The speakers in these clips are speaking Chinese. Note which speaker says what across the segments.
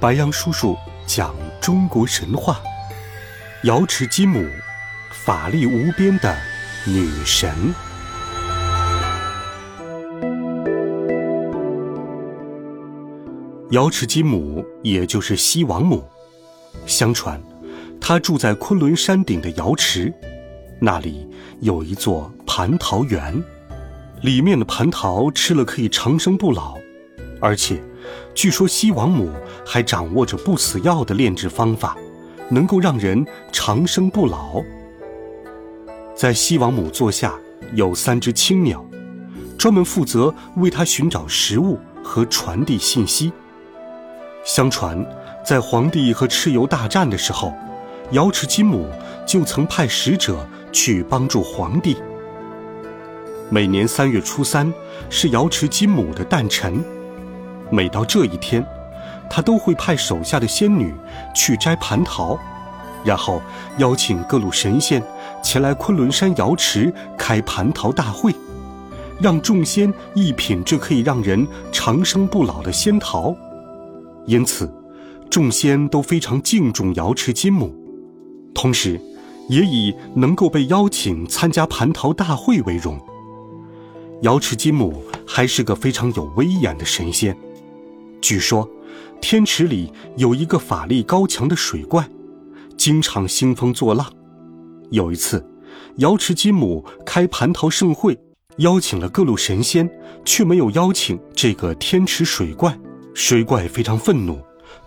Speaker 1: 白杨叔叔讲中国神话：瑶池金母，法力无边的女神。瑶池金母，也就是西王母。相传，她住在昆仑山顶的瑶池，那里有一座蟠桃园，里面的蟠桃吃了可以长生不老，而且，据说西王母还掌握着不死药的炼制方法，能够让人长生不老。在西王母座下有三只青鸟，专门负责为她寻找食物和传递信息。相传，在皇帝和蚩尤大战的时候，瑶池金母就曾派使者去帮助皇帝。每年三月初三是瑶池金母的诞辰，每到这一天，他都会派手下的仙女去摘蟠桃，然后邀请各路神仙前来昆仑山瑶池开蟠桃大会，让众仙一品这可以让人长生不老的仙桃。因此，众仙都非常敬重瑶池金母，同时，也以能够被邀请参加蟠桃大会为荣。瑶池金母还是个非常有威严的神仙。据说，天池里有一个法力高强的水怪，经常兴风作浪。有一次，瑶池金母开蟠桃盛会，邀请了各路神仙，却没有邀请这个天池水怪。水怪非常愤怒，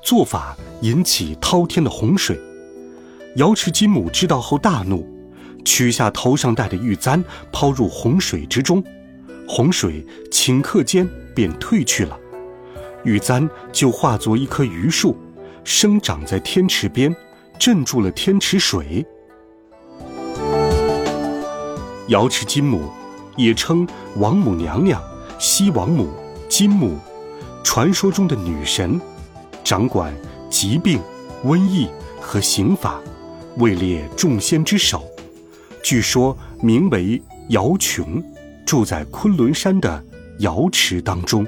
Speaker 1: 做法引起滔天的洪水。瑶池金母知道后大怒，取下头上戴的玉簪抛入洪水之中，洪水顷刻间便退去了，玉簪就化作一棵榆树，生长在天池边，镇住了天池水。瑶池金母，也称王母娘娘、西王母、金母。传说中的女神，掌管疾病、瘟疫和刑法，位列众仙之首。据说名为瑶琼，住在昆仑山的瑶池当中。